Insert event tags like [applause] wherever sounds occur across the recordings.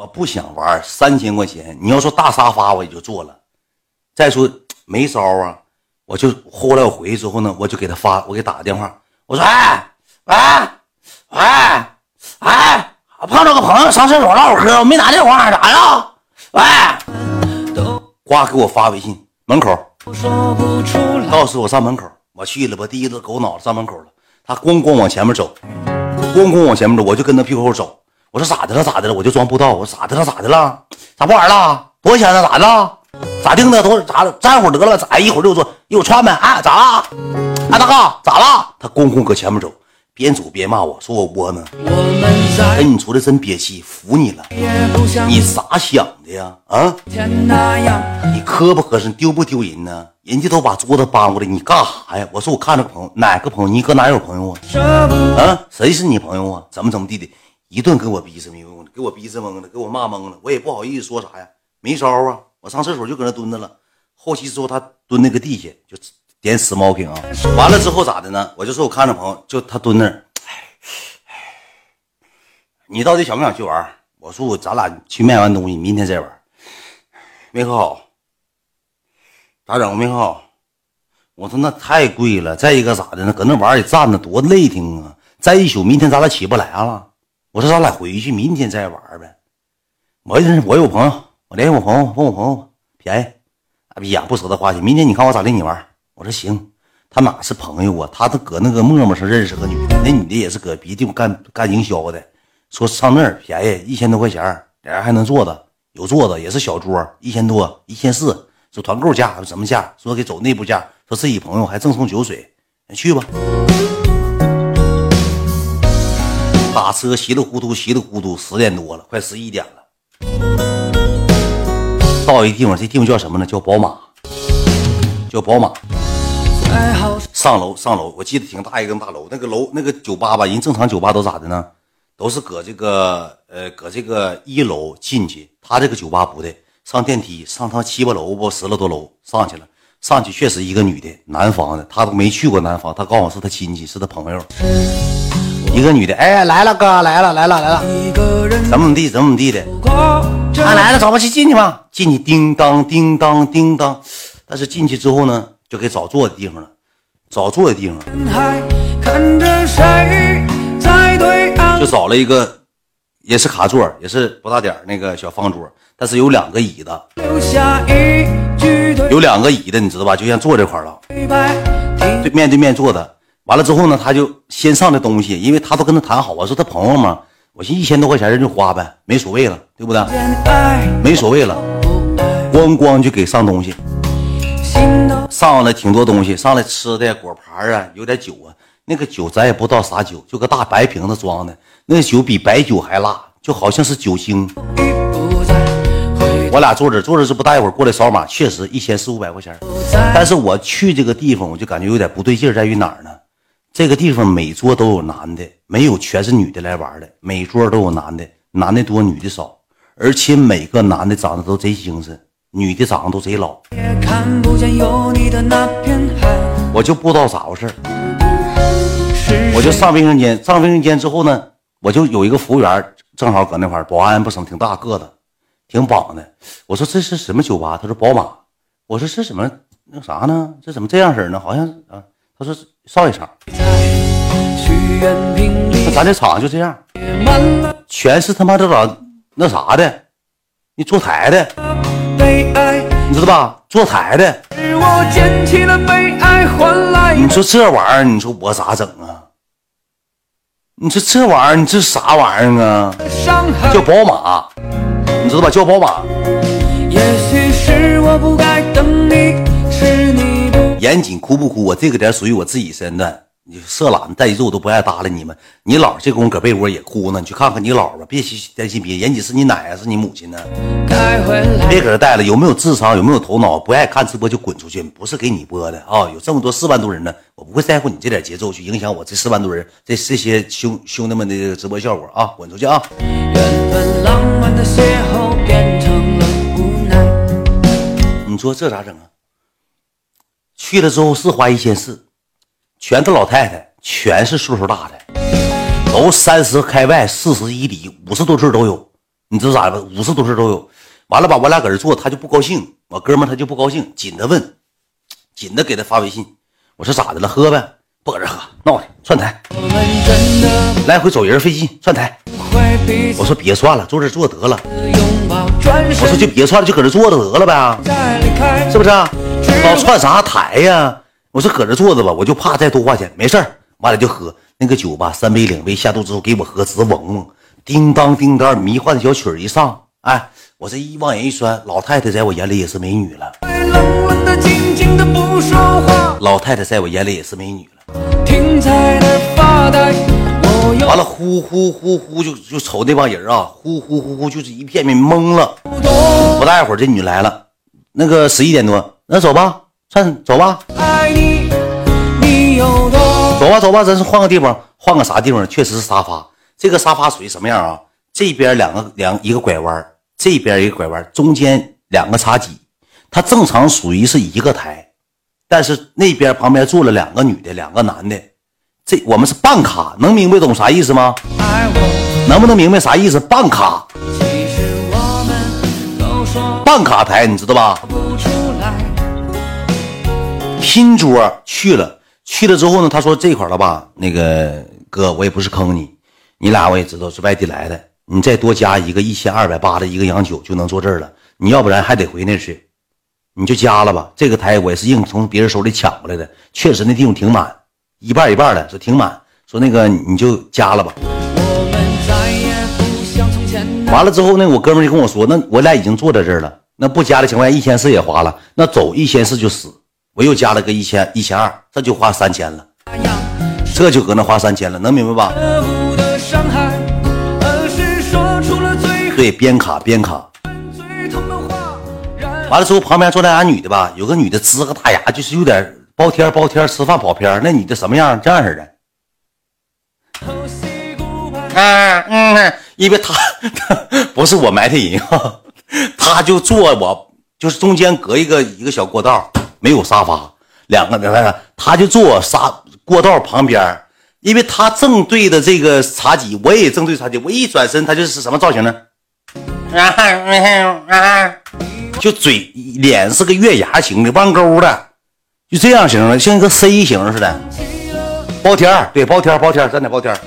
我不想玩，三千块钱，你要说大沙发我也就做了。再说没招啊，我就后来我回去之后呢，我就给他发，我给打个电话，我说哎喂喂哎，碰着个朋友上厕所唠会嗑，我没拿电话，咋呀？喂，呱给我发微信，门口，告诉我上门口，我去了，吧第一次狗脑子上门口了，他咣咣往前面走，咣咣往前面走，我就跟他屁股后走。我说咋的了？咋的了？我就装不知道。我说咋的了？咋的了？咋不玩了？多少钱呢？咋的了？咋定的？多咋了？站会儿得了。咋一会儿就说一会儿串呗？哎，咋了？哎，大哥，咋了？他公公搁前面走，边走边骂我说我窝囊。哎你出来真憋气，服你了。你咋想的呀？啊？你磕不磕碜？丢不丢人呢？人家都把桌子搬过来，你干啥呀？我说我看着朋友，哪个朋友？你搁哪有朋友啊？啊？谁是你朋友啊？怎么怎么地的？一顿给我逼死懵了，给我逼死懵了，给我骂懵了，我也不好意思说啥呀，没招啊，我上厕所就搁那蹲着了。后期之后他蹲那个地下就点 smoking 啊，完了之后咋的呢？我就说我看着朋友，就他蹲那儿，你到底想不想去玩？我说我咱俩去卖完东西，明天再玩。没喝好，咋整？没喝好。我说那太贵了，再一个咋的呢？搁那玩也站着多累挺啊。再一宿，明天咱俩起不来了。我说咱俩回去，明天再玩呗。我认识我有朋友，我联系我朋友，问我朋友便宜。哎呀，不舍得花钱。明天你看我咋领你玩？我说行。他哪是朋友啊？他都搁那个陌陌上认识个女的，那女的也是搁别地方干干营销的。说上那儿便宜，一千多块钱，俩人还能坐着，有坐着，也是小桌，一千多，一千四。说团购价什么价？说给走内部价。说自己朋友还赠送酒水，去吧。打车稀里糊涂，稀里糊涂，十点多了，快十一点了。到一地方，这地方叫什么呢？叫宝马，叫宝马。上楼，上楼，我记得挺大一个大楼。那个楼，那个酒吧吧，人正常酒吧都咋的呢？都是搁这个呃，搁这个一楼进去。他这个酒吧不对，上电梯，上趟七八楼不，十来多楼上去了。上去确实一个女的，南方的，他都没去过南方。他告诉我是他亲戚，是他朋友。一个女的，哎，来了哥，来了，来了，来了，怎么怎么地，怎么怎么地的，啊，来了，走吧，去进去吧，进去，叮当，叮当，叮当，但是进去之后呢，就给找坐的地方了，找坐的地方，就找了一个，也是卡座，也是不大点那个小方桌，但是有两个椅子，有两个椅子，你知道吧？就像坐这块了，对面对面坐的。完了之后呢，他就先上的东西，因为他都跟他谈好我，说他朋友嘛，我寻一千多块钱人就花呗，没所谓了，对不对？没所谓了，咣咣就给上东西，上来挺多东西，上来吃的果盘啊，有点酒啊，那个酒咱也不知道啥酒，就个大白瓶子装的，那酒比白酒还辣，就好像是酒精。我俩坐着坐着这不大一会儿过来扫码，确实一千四五百块钱，但是我去这个地方我就感觉有点不对劲，在于哪儿呢？这个地方每桌都有男的，没有全是女的来玩的。每桌都有男的，男的多，女的少，而且每个男的长得都贼精神，女的长得都贼老。我就不知道咋回事我就上卫生间，上卫生间之后呢，我就有一个服务员正好搁那块保安不省挺大个子，挺绑的。我说这是什么酒吧？他说宝马。我说这怎么那啥呢？这怎么这样式呢？好像啊。他说上一场，那咱这场就这样，全是他妈这咋那啥的，你坐台的，你知道吧？坐台的，你说这玩意儿，你说我咋整啊？你说这玩意儿，你这啥玩意儿啊？叫宝马，你知道吧？叫宝马。严谨哭不哭？我这个点属于我自己身段。你色懒带肉都不爱搭理你们。你姥这功夫搁被窝也哭呢。你去看看你姥吧，别担心别。严谨是你奶还是你母亲呢？别搁这待了。有没有智商？有没有头脑？不爱看直播就滚出去。不是给你播的啊！有这么多四万多人呢，我不会在乎你这点节奏去影响我这四万多人这这些兄兄弟们的直播效果啊！滚出去啊！你说这咋整啊？去了之后是花一千四，全是老太太，全是岁数大的，都三十开外，四十以里，五十多岁都有。你知道咋的？五十多岁都有。完了吧，我俩搁这坐，他就不高兴。我哥们他就不高兴，紧的问，紧的给他发微信。我说咋的了？喝呗，不搁这喝，闹的串台，来回走人费劲，串台。我说别串了，坐这坐得了。我说就别串了，就搁这坐着得了呗，是不是？老串啥台呀？我说搁这坐着吧，我就怕再多花钱。没事完了就喝那个酒吧，三杯两杯下肚之后给我喝直嗡嗡，叮当叮当，迷幻的小曲儿一上，哎。我这一往眼一酸，老太太在我眼里也是美女了。老太太在我眼里也是美女了。完了，呼呼呼呼，就就瞅那帮人啊，呼呼呼呼，就是一片片懵了。不大一会儿，这女来了，那个十一点多，那走吧，算走吧。走吧走吧，咱是换个地方，换个啥地方？确实是沙发。这个沙发属于什么样啊？这边两个两一个拐弯。这边一个拐弯，中间两个茶几，它正常属于是一个台，但是那边旁边坐了两个女的，两个男的，这我们是半卡，能明白懂啥意思吗？能不能明白啥意思？半卡，半卡台，你知道吧？拼桌去了，去了之后呢，他说这块了吧，那个哥，我也不是坑你，你俩我也知道是外地来的。你再多加一个一千二百八的一个洋酒就能坐这儿了，你要不然还得回那去，你就加了吧。这个台我也是硬从别人手里抢过来的，确实那地方挺满，一半一半的，说挺满。说那个你就加了吧。完了之后呢，我哥们就跟我说，那我俩已经坐在这儿了，那不加的情况下一千四也花了，那走一千四就死。我又加了个一千一千二，这就花三千了，这就搁那花三千了，能明白吧？对，边卡边卡，完了之后旁边坐那俩女的吧，有个女的呲个大牙，就是有点包天包天吃饭跑偏那女的什么样？这样式的。啊嗯，因为她 [laughs] 不是我埋汰人啊，[laughs] 她就坐我就是中间隔一个一个小过道，没有沙发，两个那个，她就坐沙过道旁边，因为他正对着这个茶几，我也正对茶几，我一转身，他就是什么造型呢？就嘴脸是个月牙形的弯钩的，就这样型的，像一个 C 型似的。包天儿，对，包天儿，包天儿，咱俩包天儿。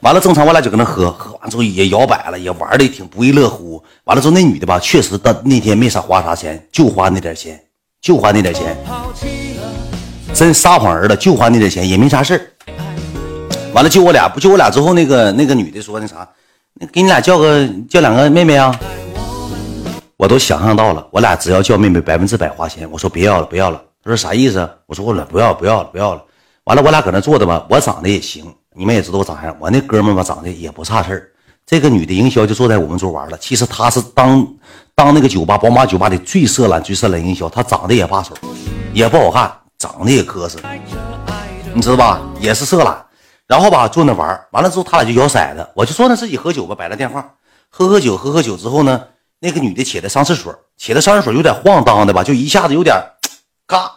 完了，正常我俩就搁那喝，喝完之后也摇摆了，也玩的挺不亦乐乎。完了之后，那女的吧，确实到那天没少花啥钱，就花那点钱，就花那点钱。真撒谎儿了，就花那点钱，也没啥事儿。完了，就我俩，不就我俩之后，那个那个女的说那啥。给你俩叫个叫两个妹妹啊！我都想象到了，我俩只要叫妹妹，百分之百花钱。我说别要了，不要了。他说啥意思？我说我俩不要，不要了，不要了。完了，我俩搁那坐着吧。我长得也行，你们也知道我长啥样。我那哥们吧，长得也不差事儿。这个女的营销就坐在我们桌玩了。其实她是当当那个酒吧宝马酒吧里最色懒、最色懒营销。她长得也罢手，也不好看，长得也磕碜，你知道吧？也是色懒。然后吧，坐那玩完了之后他俩就摇骰子，我就坐那自己喝酒吧，摆了电话，喝喝酒，喝喝酒之后呢，那个女的起来上厕所，起来上厕所有点晃荡的吧，就一下子有点，嘎，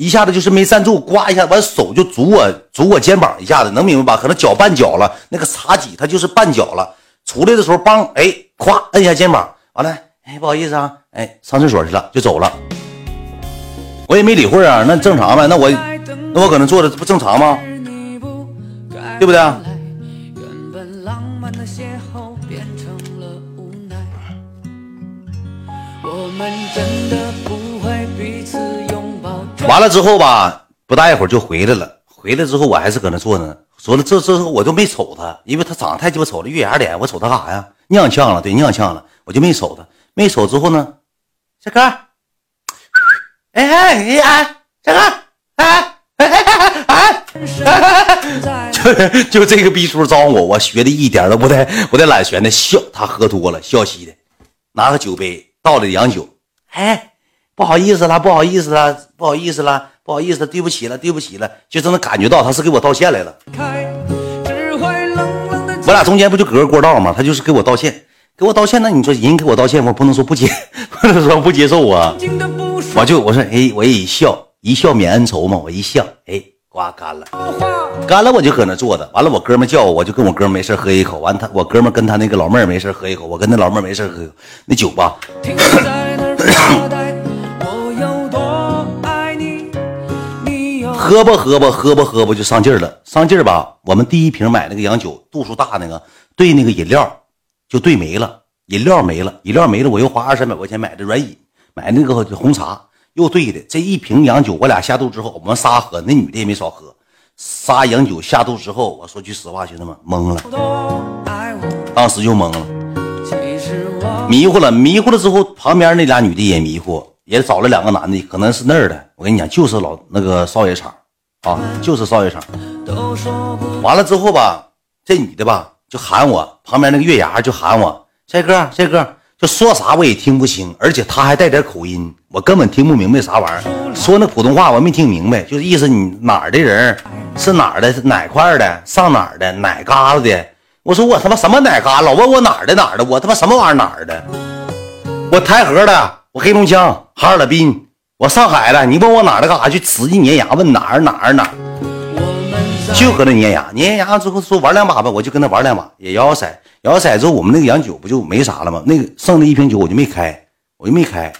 一下子就是没站住，刮一下，完手就拄我拄我肩膀一下子，能明白吧？可能脚绊脚了，那个茶几它就是绊脚了，出来的时候梆，哎，咵摁一下肩膀，完了，哎，不好意思啊，哎，上厕所去了，就走了，我也没理会啊，那正常呗，那我那我可能坐着不正常吗？对不对？完了之后吧，不大一会儿就回来了。回来之后，我还是搁那坐呢。说了这这时候我就没瞅他，因为他长得太鸡巴丑了，月牙脸，我瞅他干啥呀？踉跄了，对，踉跄了，我就没瞅他。没瞅之后呢，小哥，哎哎哎哎，小哥，哎哎哎哎哎。[laughs] 就就这个逼叔招呼我，我学的一点都不带，我带懒悬的笑。他喝多了，笑嘻的，拿个酒杯倒了洋酒。哎，不好意思了，不好意思了，不好意思了，不好意思了，对不起了，对不起了。就真的感觉到他是给我道歉来了。我俩中间不就隔个过道吗？他就是给我道歉，给我道歉。那你说人给我道歉，我不能说不接，[laughs] 不能说不接受啊。我就我说哎，我也一笑，一笑泯恩仇嘛。我一笑，哎。瓜干了，干了我就搁那坐着。完了，我哥们叫我，我就跟我哥们没事喝一口。完他我哥们跟他那个老妹儿没事喝一口，我跟那老妹儿没事喝一口。那酒吧。[coughs] 喝吧喝吧喝吧喝吧就上劲儿了，上劲儿吧。我们第一瓶买那个洋酒，度数大那个，兑那个饮料就兑没了，饮料没了，饮料没了，我又花二三百块钱买的软饮，买那个红茶又兑的。这一瓶洋酒，我俩下肚之后，我们仨喝，那女的也没少喝。仨洋酒下肚之后，我说句实话，兄弟们懵了，当时就懵了，迷糊了，迷糊了之后，旁边那俩女的也迷糊，也找了两个男的，可能是那儿的。我跟你讲，就是老那个少爷场。啊，就是少爷场。完了之后吧，这女的吧就喊我，旁边那个月牙就喊我，帅哥，帅哥，就说啥我也听不清，而且他还带点口音，我根本听不明白啥玩意儿。说那普通话我没听明白，就是意思你哪儿的人，是哪儿的，哪块的，上哪儿的，哪嘎子的。我说我他妈什么哪嘎，老问我哪儿的哪儿的，我他妈什么玩意儿哪儿的？我台河的，我黑龙江哈尔滨。我上海了，你问我哪儿的干啥？去使劲粘牙问哪儿哪儿哪儿，就搁那粘牙，粘牙之后说玩两把吧，我就跟他玩两把，也摇摇骰，摇摇骰之后我们那个洋酒不就没啥了吗？那个剩的一瓶酒我就没开，我就没开。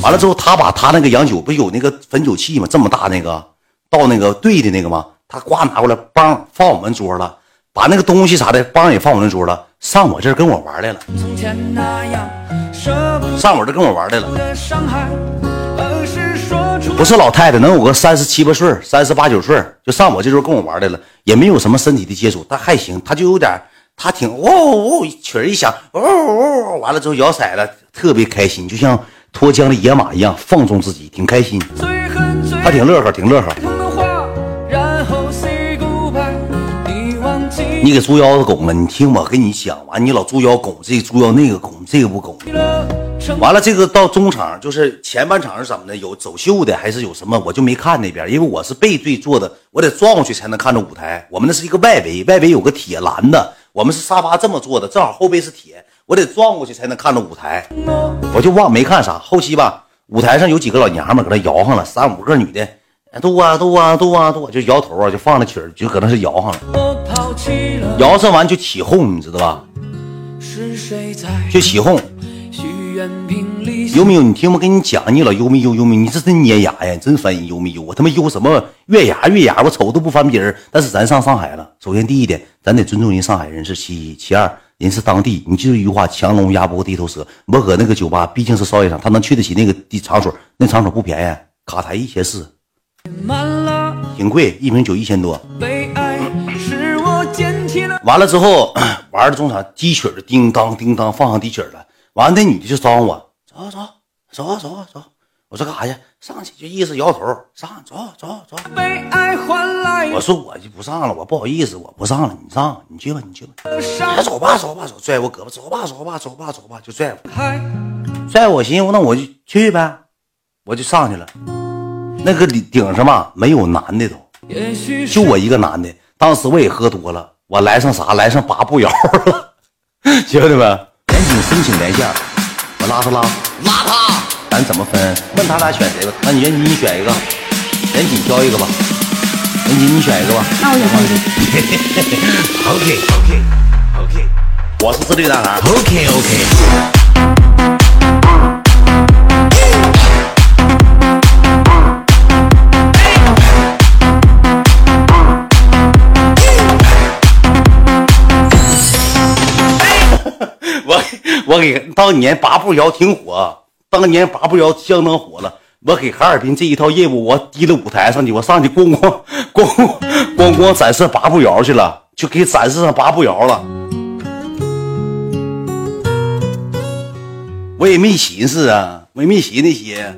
完了之后他把他那个洋酒不有那个汾酒器吗？这么大那个倒那个兑的那个吗？他呱拿过来，梆放我们桌了，把那个东西啥的梆也放我们桌了，上我这儿跟我玩来了，从前那样上我这跟我玩来了。不是老太太，能有个三十七八岁、三十八九岁，就上我这桌跟我玩来了，也没有什么身体的接触，但还行，他就有点，他挺哦哦，曲儿一响，哦哦，完了之后摇骰子，特别开心，就像脱缰的野马一样放纵自己，挺开心，他挺乐呵，挺乐呵。你给猪腰子拱了，你听我跟你讲完，你老猪腰拱这个猪腰那个拱这个不拱。完了，这个到中场就是前半场是怎么的？有走秀的还是有什么？我就没看那边，因为我是背对坐的，我得转过去才能看着舞台。我们那是一个外围，外围有个铁栏的，我们是沙发这么坐的，正好后背是铁，我得转过去才能看着舞台。我就忘没看啥。后期吧，舞台上有几个老娘们搁那摇上了，三五个女的，嘟啊嘟啊嘟啊嘟，就摇头啊，就放那曲儿，就搁那是摇上了。摇上完就起哄，你知道吧？就起哄。优没有？你听我跟你讲，你老优没优？优没？你这真粘牙呀？真烦人优没优？我他妈优什么月牙月牙？我瞅都不翻别人。但是咱上上海了，首先第一点，咱得尊重人上海人是其一，其二人是当地。你记住一句话：强龙压不过地头蛇。我搁那个酒吧，毕竟是少爷场，他能去得起那个地场所，那场所不便宜，卡台一千四，挺贵，一瓶酒一千多。完了之后，[clears throat] 玩的中场低曲儿，叮当叮当放上低曲儿了。完了，那女的就招呼我。走走走走走，我说干啥去？上去就意思摇头，上走走走。我说我就不上了，我不好意思，我不上了，你上，你去吧，你去吧。走吧走吧走，拽我胳膊，走吧走吧走吧走吧，就拽我，拽我寻思那我就去呗，我就上去了。那个顶上吧没有男的都，就我一个男的。当时我也喝多了，我来上啥？来上八步摇了，兄弟们，赶紧申请连线。我拉他拉拉他，咱怎么分？问他俩选谁吧？那你严谨你选一个，严谨挑一个吧。严谨你选一个吧。那我选这个。OK OK OK，我是自律男孩。OK OK。[laughs] 我给当年八步摇挺火，当年八步摇相当火了。我给哈尔滨这一套业务，我提到舞台上去，我上去咣咣 [laughs] 咣咣咣展示八步摇去了，就给展示上八步摇了。我也没寻思啊，我也没寻那些，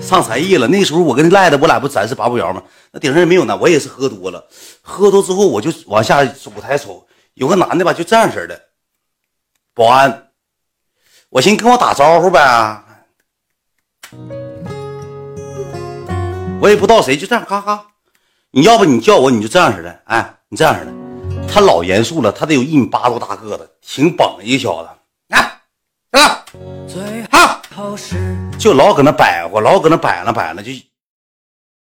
上才艺了。那时候我跟赖子，我俩不展示八步摇吗？那顶上也没有呢。我也是喝多了，喝多之后我就往下舞台瞅，有个男的吧，就这样式的。保安，我寻跟我打招呼呗，我也不知道谁，就这样咔咔。你要不你叫我，你就这样似的，哎，你这样似的。他老严肃了，他得有一米八多大个子，挺膀一个小子，啊啊，就老搁那摆活，老搁那摆了摆了，就